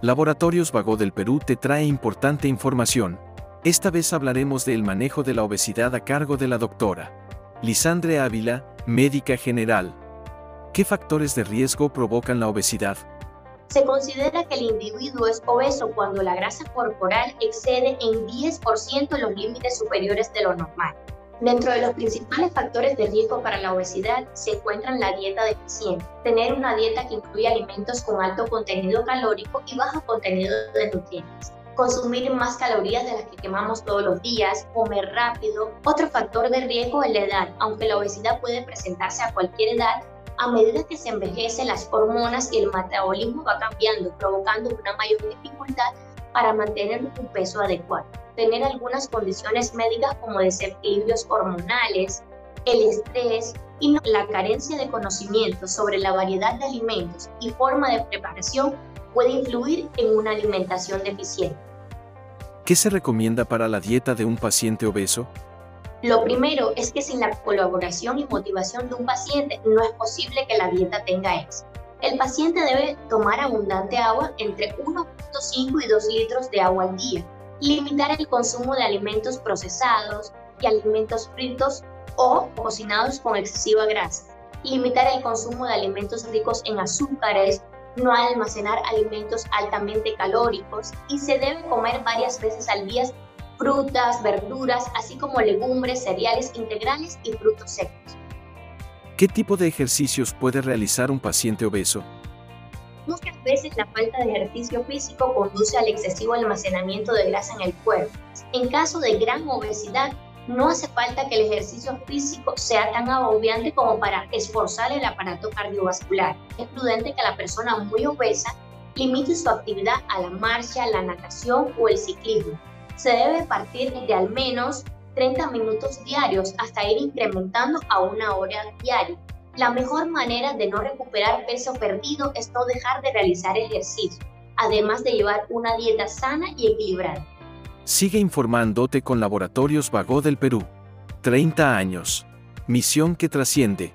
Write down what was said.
Laboratorios Vago del Perú te trae importante información. Esta vez hablaremos del manejo de la obesidad a cargo de la doctora Lisandre Ávila, médica general. ¿Qué factores de riesgo provocan la obesidad? Se considera que el individuo es obeso cuando la grasa corporal excede en 10% los límites superiores de lo normal. Dentro de los principales factores de riesgo para la obesidad se encuentran la dieta deficiente, tener una dieta que incluye alimentos con alto contenido calórico y bajo contenido de nutrientes, consumir más calorías de las que quemamos todos los días, comer rápido. Otro factor de riesgo es la edad, aunque la obesidad puede presentarse a cualquier edad, a medida que se envejece las hormonas y el metabolismo va cambiando, provocando una mayor dificultad para mantener un peso adecuado tener algunas condiciones médicas como desequilibrios hormonales, el estrés y la carencia de conocimiento sobre la variedad de alimentos y forma de preparación puede influir en una alimentación deficiente. ¿Qué se recomienda para la dieta de un paciente obeso? Lo primero es que sin la colaboración y motivación de un paciente no es posible que la dieta tenga éxito. El paciente debe tomar abundante agua entre 1.5 y 2 litros de agua al día limitar el consumo de alimentos procesados y alimentos fritos o cocinados con excesiva grasa, limitar el consumo de alimentos ricos en azúcares, no almacenar alimentos altamente calóricos y se debe comer varias veces al día frutas, verduras, así como legumbres, cereales integrales y frutos secos. ¿Qué tipo de ejercicios puede realizar un paciente obeso? Muchas veces la falta de ejercicio físico conduce al excesivo almacenamiento de grasa en el cuerpo. En caso de gran obesidad, no hace falta que el ejercicio físico sea tan agobiante como para esforzar el aparato cardiovascular. Es prudente que la persona muy obesa limite su actividad a la marcha, la natación o el ciclismo. Se debe partir de al menos 30 minutos diarios hasta ir incrementando a una hora diaria. La mejor manera de no recuperar peso perdido es no dejar de realizar ejercicio, además de llevar una dieta sana y equilibrada. Sigue informándote con Laboratorios Vago del Perú. 30 años. Misión que trasciende.